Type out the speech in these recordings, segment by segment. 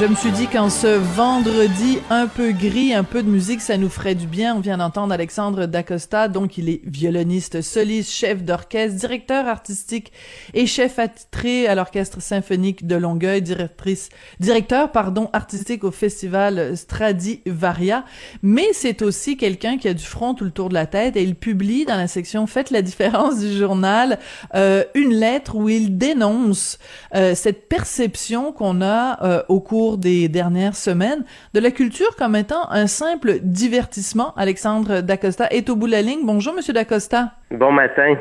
Je me suis dit qu'en ce vendredi un peu gris, un peu de musique, ça nous ferait du bien. On vient d'entendre Alexandre Dacosta, donc il est violoniste, soliste, chef d'orchestre, directeur artistique et chef attitré à l'orchestre symphonique de Longueuil, directrice, directeur, pardon, artistique au festival Stradivaria. Mais c'est aussi quelqu'un qui a du front tout le tour de la tête et il publie dans la section Faites la différence du journal euh, une lettre où il dénonce euh, cette perception qu'on a euh, au cours des dernières semaines de la culture comme étant un simple divertissement. Alexandre Dacosta est au bout de la ligne. Bonjour, Monsieur Dacosta. Bon matin.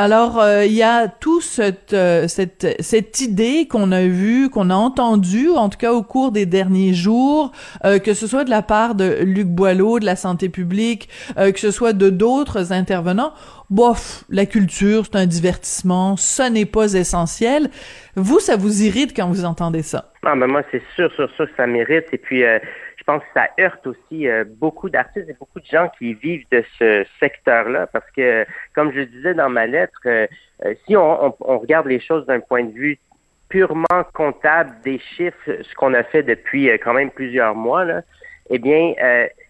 Alors, euh, il y a tout cette, euh, cette, cette idée qu'on a vue, qu'on a entendue, en tout cas au cours des derniers jours, euh, que ce soit de la part de Luc Boileau, de la santé publique, que ce soit de d'autres intervenants. Bof, la culture, c'est un divertissement, ce n'est pas essentiel. Vous, ça vous irrite quand vous entendez ça? Ah, ben moi, c'est sûr, sûr, sûr que ça mérite. Et puis, je pense que ça heurte aussi euh, beaucoup d'artistes et beaucoup de gens qui vivent de ce secteur-là parce que, comme je disais dans ma lettre, euh, euh, si on, regarde les choses d'un point de vue purement comptable des chiffres, ce qu'on a fait depuis quand même plusieurs mois, là, eh bien,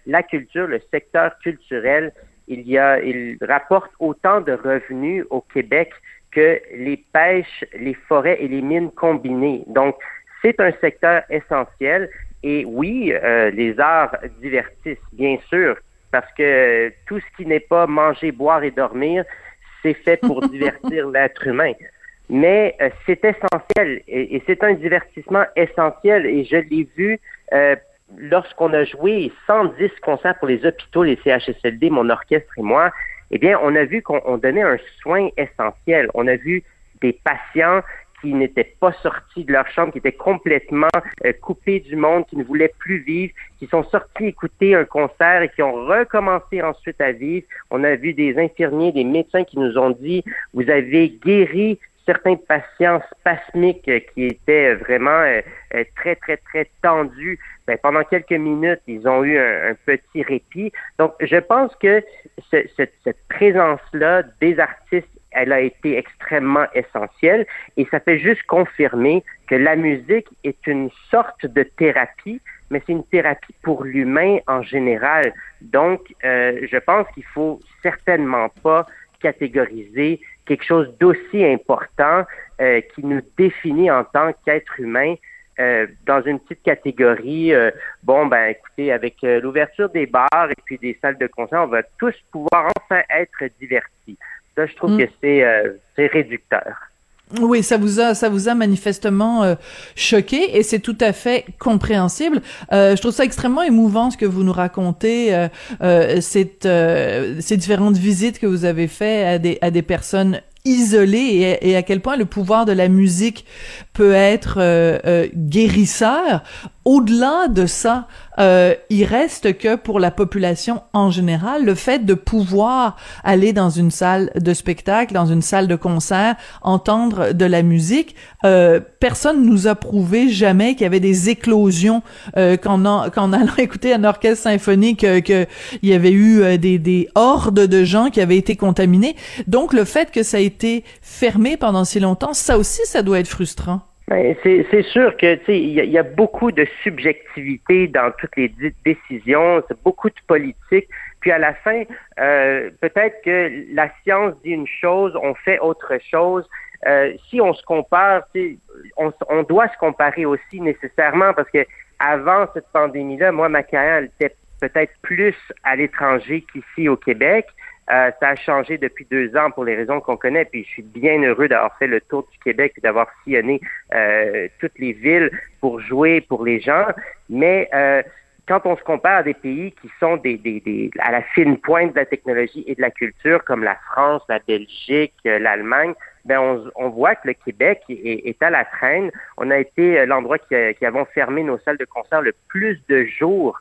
la culture, le secteur culturel, il y a, il rapporte autant de revenus au Québec que les pêches, les forêts et les mines combinées. Donc, c'est un secteur essentiel et oui, euh, les arts divertissent, bien sûr, parce que tout ce qui n'est pas manger, boire et dormir, c'est fait pour divertir l'être humain. Mais euh, c'est essentiel et, c'est un divertissement essentiel et je l'ai vu euh, lorsqu'on a joué 110 concerts pour les hôpitaux, les CHSLD, mon orchestre et moi. Eh bien, on a vu qu'on donnait un soin essentiel. On a vu des patients qui n'étaient pas sortis de leur chambre, qui étaient complètement euh, coupés du monde, qui ne voulaient plus vivre, qui sont sortis écouter un concert et qui ont recommencé ensuite à vivre. On a vu des infirmiers, des médecins qui nous ont dit, vous avez guéri certains patients spasmiques qui étaient vraiment euh, euh, très, très, très tendus. Ben, pendant quelques minutes, ils ont eu un, petit répit. Donc, je pense que cette, présence-là des artistes elle a été extrêmement essentielle et ça fait juste confirmer que la musique est une sorte de thérapie, mais c'est une thérapie pour l'humain en général. Donc, euh, je pense qu'il faut certainement pas catégoriser quelque chose d'aussi important euh, qui nous définit en tant qu'être humain euh, dans une petite catégorie. bon, ben, écoutez, avec l'ouverture des bars et puis des salles de concert, on va tous pouvoir enfin être divertis je trouve mm. que euh, c'est réducteur. Oui, ça vous a ça vous a manifestement euh, choqué et c'est tout à fait compréhensible. Euh, je trouve ça extrêmement émouvant ce que vous nous racontez cette, ces différentes visites que vous avez faites à des à des personnes isolées et, et, à quel point le pouvoir de la musique peut être guérisseur. Au-delà de ça, euh, il reste que pour la population en général, le fait de pouvoir aller dans une salle de spectacle, dans une salle de concert, entendre de la musique, euh, personne nous a prouvé jamais qu'il y avait des éclosions euh, qu'en, allant écouter un orchestre symphonique, euh, qu'il y avait eu euh, des, des hordes de gens qui avaient été contaminés. Donc le fait que ça a été fermé pendant si longtemps, ça aussi, ça doit être frustrant. Ben, c'est sûr que tu sais, il y, a beaucoup de subjectivité dans toutes les décisions, c'est beaucoup de politique. Puis à la fin, euh, peut-être que la science dit une chose, on fait autre chose. euh, si on se compare, on, on doit se comparer aussi nécessairement parce que avant cette pandémie-là, moi, ma carrière était peut-être plus à l'étranger qu'ici au Québec. Euh, ça a changé depuis deux ans pour les raisons qu'on connaît, puis je suis bien heureux d'avoir fait le tour du Québec et d'avoir sillonné euh, toutes les villes pour jouer pour les gens. Mais euh, quand on se compare à des pays qui sont des, à la fine pointe de la technologie et de la culture, comme la France, la Belgique, l'Allemagne, ben on, voit que le Québec est, à la traîne. On a été l'endroit qui, qui avons fermé nos salles de concert le plus de jours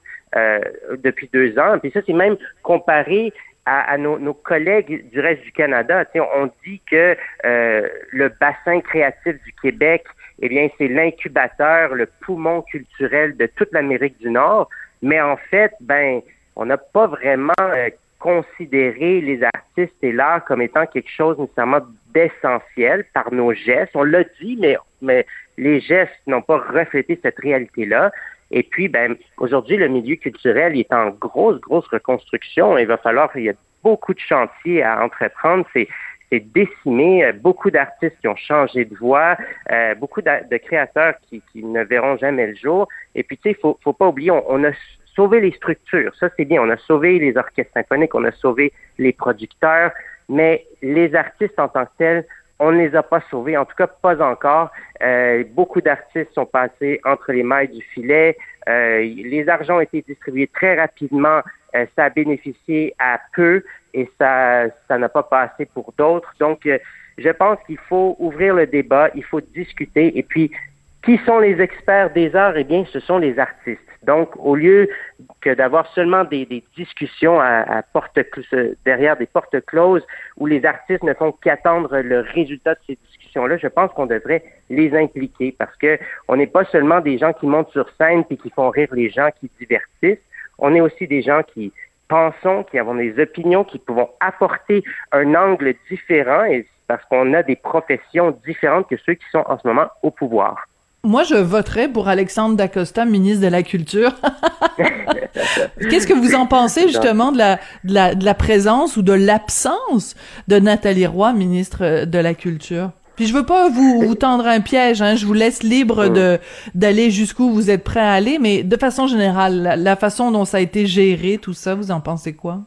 depuis deux ans. Puis ça, c'est même comparé à, nos, collègues du reste du Canada. on dit que euh, le bassin créatif du Québec, eh bien, c'est l'incubateur, le poumon culturel de toute l'Amérique du Nord. Mais en fait, ben, on n'a pas vraiment euh, considéré les artistes et l'art comme étant quelque chose nécessairement d'essentiel par nos gestes. On l'a dit, mais, mais les gestes n'ont pas reflété cette réalité-là. Et puis, ben, aujourd'hui, le milieu culturel est en grosse, grosse reconstruction. Il va falloir, il y a beaucoup de chantiers à entreprendre. C'est, c'est décimé. Beaucoup d'artistes qui ont changé de voix, euh, beaucoup de, créateurs qui, qui, ne verront jamais le jour. Et puis, tu sais, il faut, faut pas oublier, on, a sauvé les structures. Ça, c'est bien. On a sauvé les orchestres symphoniques, on a sauvé les producteurs, mais les artistes en tant que tels, on ne les a pas sauvés, en tout cas pas encore. Euh, beaucoup d'artistes sont passés entre les mailles du filet. Euh, les argents ont été distribués très rapidement. Euh, ça a bénéficié à peu et ça ça n'a pas passé pour d'autres. Donc, je pense qu'il faut ouvrir le débat, il faut discuter et puis qui sont les experts des arts? Eh bien, ce sont les artistes. Donc, au lieu que d'avoir seulement des, discussions derrière des portes closes où les artistes ne font qu'attendre le résultat de ces discussions-là, je pense qu'on devrait les impliquer parce que on n'est pas seulement des gens qui montent sur scène puis qui font rire les gens, qui divertissent. On est aussi des gens qui pensons, qui avons des opinions, qui pouvons apporter un angle différent parce qu'on a des professions différentes que ceux qui sont en ce moment au pouvoir. Moi, je voterais pour Alexandre Dacosta, ministre de la Culture. Qu'est-ce que vous en pensez justement de la, de la, de la présence ou de l'absence de Nathalie Roy, ministre de la Culture? Puis je veux pas vous, vous tendre un piège, hein, je vous laisse libre de d'aller jusqu'où vous êtes prêt à aller, mais de façon générale, la, façon dont ça a été géré, tout ça, vous en pensez quoi?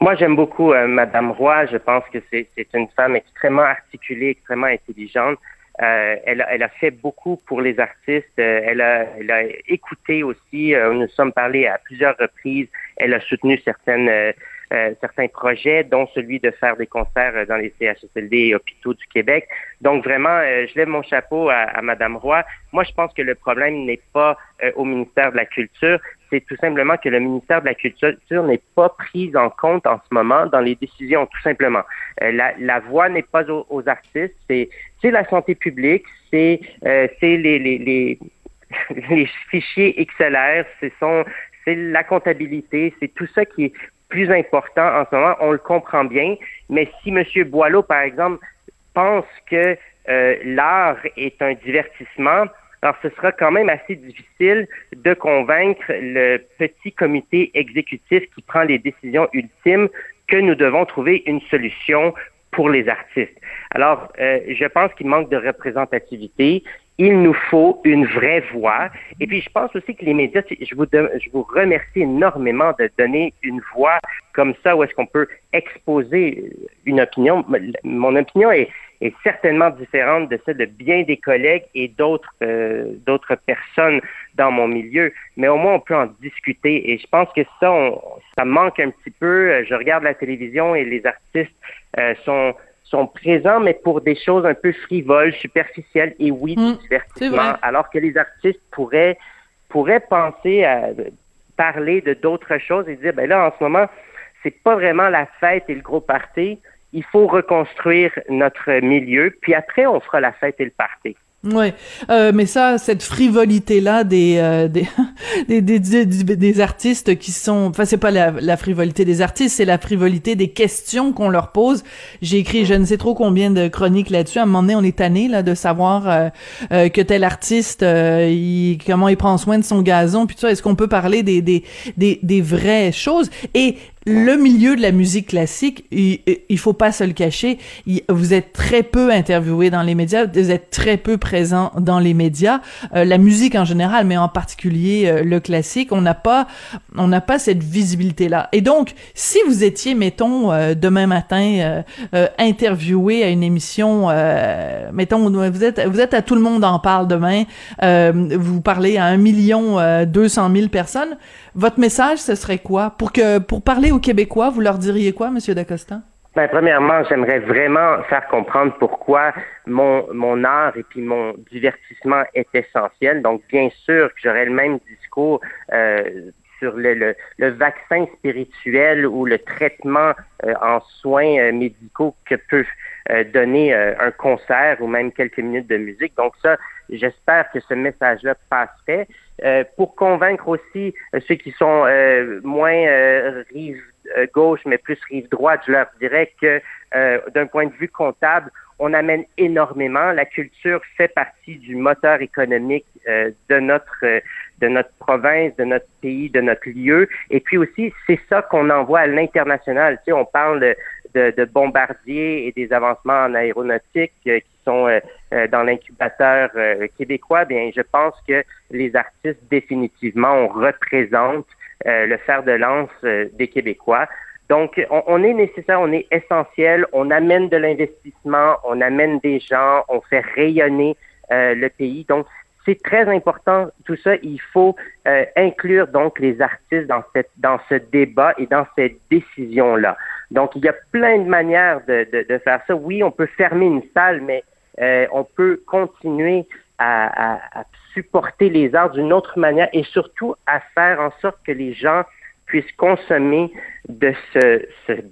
Moi, j'aime beaucoup euh, Madame Roy. Je pense que c'est une femme extrêmement articulée, extrêmement intelligente. Euh, elle, elle, a fait beaucoup pour les artistes. Euh, elle, a, elle, écouté aussi. Euh, nous sommes parlé à plusieurs reprises. Elle a soutenu certaines euh, certains projets, dont celui de faire des concerts dans les CHSLD et hôpitaux du Québec. Donc vraiment, euh, je lève mon chapeau à, à Madame Roy. Moi, je pense que le problème n'est pas euh, au ministère de la Culture, c'est tout simplement que le ministère de la Culture n'est pas pris en compte en ce moment dans les décisions, tout simplement. la, voix n'est pas aux, artistes, c'est la santé publique, c'est les, fichiers XLR, c'est la comptabilité, c'est tout ça qui est plus important en ce moment, on le comprend bien, mais si M. Boileau, par exemple, pense que euh, l'art est un divertissement, alors ce sera quand même assez difficile de convaincre le petit comité exécutif qui prend les décisions ultimes que nous devons trouver une solution pour les artistes. Alors, euh, je pense qu'il manque de représentativité il nous faut une vraie voix. Et puis, je pense aussi que les médias, je vous, je vous remercie énormément de donner une voix comme ça où est-ce qu'on peut exposer une opinion. Mon opinion est, certainement différente de celle de bien des collègues et d'autres euh, d'autres personnes dans mon milieu, mais au moins on peut en discuter. Et je pense que ça, ça manque un petit peu. Je regarde la télévision et les artistes euh, sont sont présents, mais pour des choses un peu frivoles, superficielles et oui, mmh, divertissement, alors que les artistes pourraient, pourraient penser à parler de d'autres choses et dire, ben là, en ce moment, c'est pas vraiment la fête et le gros party. Il faut reconstruire notre milieu, puis après, on fera la fête et le party. Oui, euh, mais ça, cette frivolité-là des, euh, des des, des, des, artistes qui sont, enfin c'est pas la, la, frivolité des artistes, c'est la frivolité des questions qu'on leur pose. J'ai écrit je ne sais trop combien de chroniques là-dessus. À un moment donné, on est tanné là de savoir euh, euh, que tel artiste, euh, il, comment il prend soin de son gazon, puis tout. Est-ce qu'on peut parler des, des, des, des vraies choses? Et le milieu de la musique classique, il, il faut pas se le cacher, vous êtes très peu interviewé dans les médias, vous êtes très peu présent dans les médias. Euh, la musique en général, mais en particulier euh, le classique, on n'a pas, on n'a pas cette visibilité là. Et donc, si vous étiez, mettons, euh, demain matin interviewé à une émission, mettons, vous êtes, vous êtes à tout le monde en parle demain, vous parlez à un million deux cent mille personnes votre message, ce serait quoi? Pour que pour parler aux Québécois, vous leur diriez quoi, Monsieur Dacosta? Ben, premièrement, j'aimerais vraiment faire comprendre pourquoi mon, art et puis mon divertissement est essentiel. Donc, bien sûr que j'aurais le même discours euh, sur le, vaccin spirituel ou le traitement euh, en soins euh, médicaux que peut donner un concert ou même quelques minutes de musique. Donc ça, j'espère que ce message-là passerait. Euh, pour convaincre aussi euh, ceux qui sont euh, moins rive gauche, mais plus rive droite, je leur dirais que d'un point de vue comptable, on amène énormément. La culture fait partie du moteur économique de notre de notre province, de notre pays, de notre lieu. Et puis aussi, c'est ça qu'on envoie à l'international. Tu sais, on parle de, bombardiers et des avancements en aéronautique qui sont euh, dans l'incubateur euh, québécois, bien, je pense que les artistes, définitivement, on représente euh, le fer de lance des Québécois. Donc, on, est nécessaire, on est essentiel, on amène de l'investissement, on amène des gens, on fait rayonner le pays. Donc, c'est très important tout ça. Il faut inclure donc les artistes dans cette dans ce débat et dans cette décision là. Donc il y a plein de manières de, faire ça. Oui, on peut fermer une salle, mais euh, on peut continuer à, supporter les arts d'une autre manière et surtout à faire en sorte que les gens puissent consommer de ce,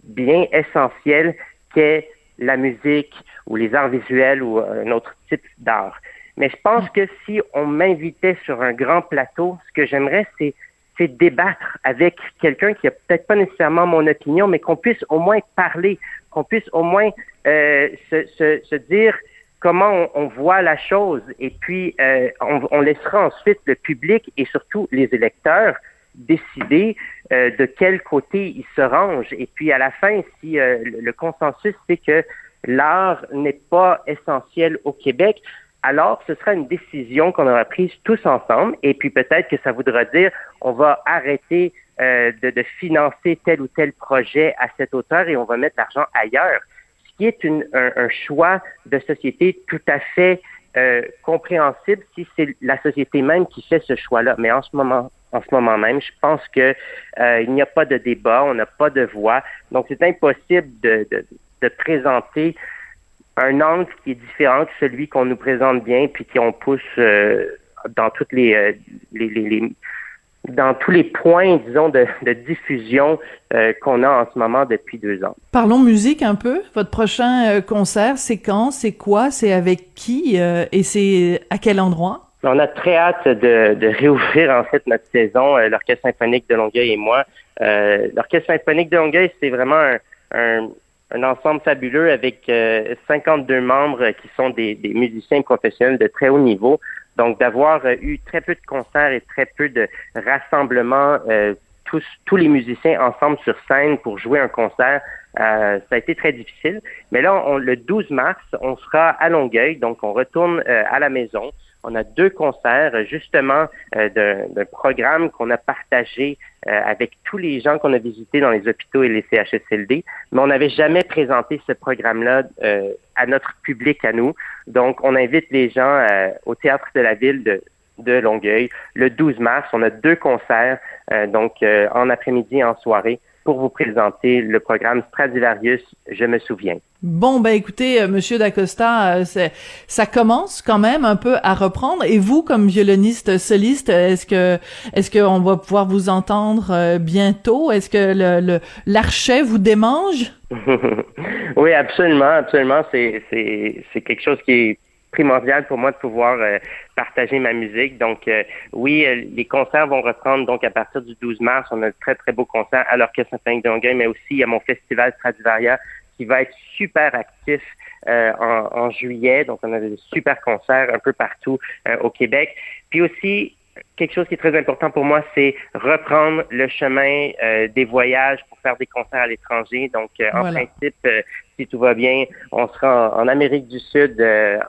bien essentiel qu'est la musique ou les arts visuels ou un autre type d'art. Mais je pense que si on m'invitait sur un grand plateau, ce que j'aimerais, c'est c'est débattre avec quelqu'un qui a peut-être pas nécessairement mon opinion, mais qu'on puisse au moins parler, qu'on puisse au moins euh, se, dire comment on, voit la chose et puis euh, on, laissera ensuite le public et surtout les électeurs décider euh, de quel côté ils se rangent. Et puis à la fin, si le consensus c'est que l'art n'est pas essentiel au Québec, alors ce sera une décision qu'on aura prise tous ensemble. Et puis peut-être que ça voudra dire on va arrêter de, de financer tel ou tel projet à cette hauteur et on va mettre l'argent ailleurs qui est une, un, choix de société tout à fait euh, compréhensible si c'est la société même qui fait ce choix-là. Mais en ce moment, en ce moment même, je pense que euh, il n'y a pas de débat, on n'a pas de voix, donc c'est impossible de, de, de, présenter un angle qui est différent que celui qu'on nous présente bien, puis qu'on pousse euh, dans toutes les, euh, les, les, les dans tous les points, disons, de, diffusion euh, qu'on a en ce moment depuis deux ans. Parlons musique un peu. Votre prochain concert, c'est quand, c'est quoi, c'est avec qui? Et c'est à quel endroit? On a très hâte de, de réouvrir en fait notre saison, l'Orchestre symphonique de Longueuil et moi. L'Orchestre symphonique de Longueuil, c'est vraiment un, un, un, ensemble fabuleux avec 52 membres qui sont des, musiciens professionnels de très haut niveau. Donc, d'avoir euh, eu très peu de concerts et très peu de rassemblements, euh, tous, tous les musiciens ensemble sur scène pour jouer un concert, euh, ça a été très difficile. Mais là, le 12 mars, on sera à Longueuil, donc on retourne à la maison. On a deux concerts justement euh, d'un programme qu'on a partagé euh, avec tous les gens qu'on a visités dans les hôpitaux et les CHSLD, mais on n'avait jamais présenté ce programme-là euh, à notre public, à nous. Donc, on invite les gens au théâtre de la ville de, de Longueuil le 12 mars. On a deux concerts, donc en après-midi et en soirée pour vous présenter le programme Stradivarius, je me souviens. Bon, ben écoutez, euh, Monsieur Dacosta, euh, ça commence quand même un peu à reprendre. Et vous, comme violoniste soliste, est-ce que est-ce qu'on va pouvoir vous entendre euh, bientôt? Est-ce que le l'archet vous démange? Oui, absolument, absolument. C'est c'est c'est quelque chose qui est primordial pour moi de pouvoir partager ma musique. Donc, oui, les concerts vont reprendre donc à partir du 12 mars. On a de très, très beaux concerts à l'Orchestre symphonique de Longueuil, mais aussi a mon festival Stradivaria qui va être super actif en, en, juillet. Donc, on a des super concerts un peu partout au Québec. Puis aussi, quelque chose qui est très important pour moi, c'est reprendre le chemin euh, des voyages pour faire des concerts à l'étranger. Donc, euh, en principe, euh, si tout va bien, on sera en, Amérique du Sud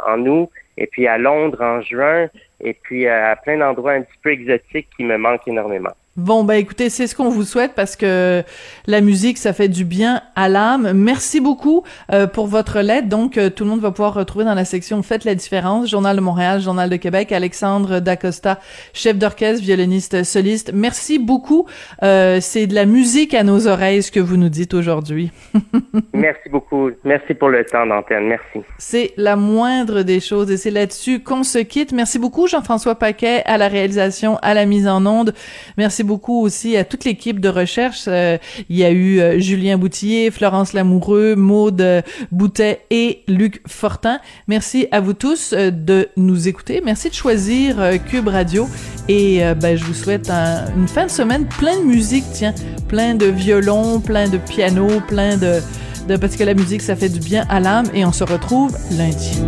en août, et puis à Londres en juin, et puis à plein d'endroits un petit peu exotiques qui me manquent énormément. Bon, bah écoutez, c'est ce qu'on vous souhaite parce que la musique, ça fait du bien à l'âme. Merci beaucoup euh, pour votre lettre. Donc, euh, tout le monde va pouvoir retrouver dans la section Faites la différence, Journal de Montréal, Journal de Québec, Alexandre Dacosta, chef d'orchestre, violoniste, soliste. Merci beaucoup. Euh, c'est de la musique à nos oreilles, ce que vous nous dites aujourd'hui. Merci beaucoup. Merci pour le temps d'antenne. Merci. C'est la moindre des choses et c'est là-dessus qu'on se quitte. Merci beaucoup, Jean-François Paquet, à la réalisation, à la mise en onde. Merci beaucoup aussi à toute l'équipe de recherche. Euh, il y a eu euh, Julien Boutillier, Florence Lamoureux, Maude euh, Boutet et Luc Fortin. Merci à vous tous de nous écouter. Merci de choisir Cube Radio. Et ben, je vous souhaite une fin de semaine plein de musique, tiens, plein de violons, plein de piano, plein de, de... Parce que la musique, ça fait du bien à l'âme. Et on se retrouve lundi.